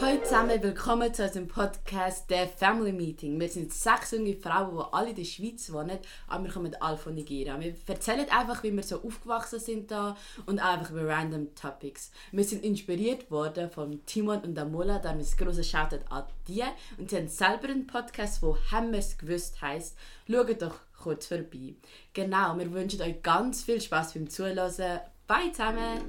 Hallo zusammen, willkommen zu unserem Podcast «The Family Meeting». Wir sind sechs junge Frauen, die alle in der Schweiz wohnen, aber wir kommen alle von Nigeria. Wir erzählen einfach, wie wir so aufgewachsen sind da und einfach über random Topics. Wir sind inspiriert worden von Timon und Amola, da ein grosses Shoutout an die. Und sie haben selber einen Podcast, der «Haben wir es gewusst» heisst. Schaut doch kurz vorbei. Genau, wir wünschen euch ganz viel Spaß beim Zuhören. Bye zusammen!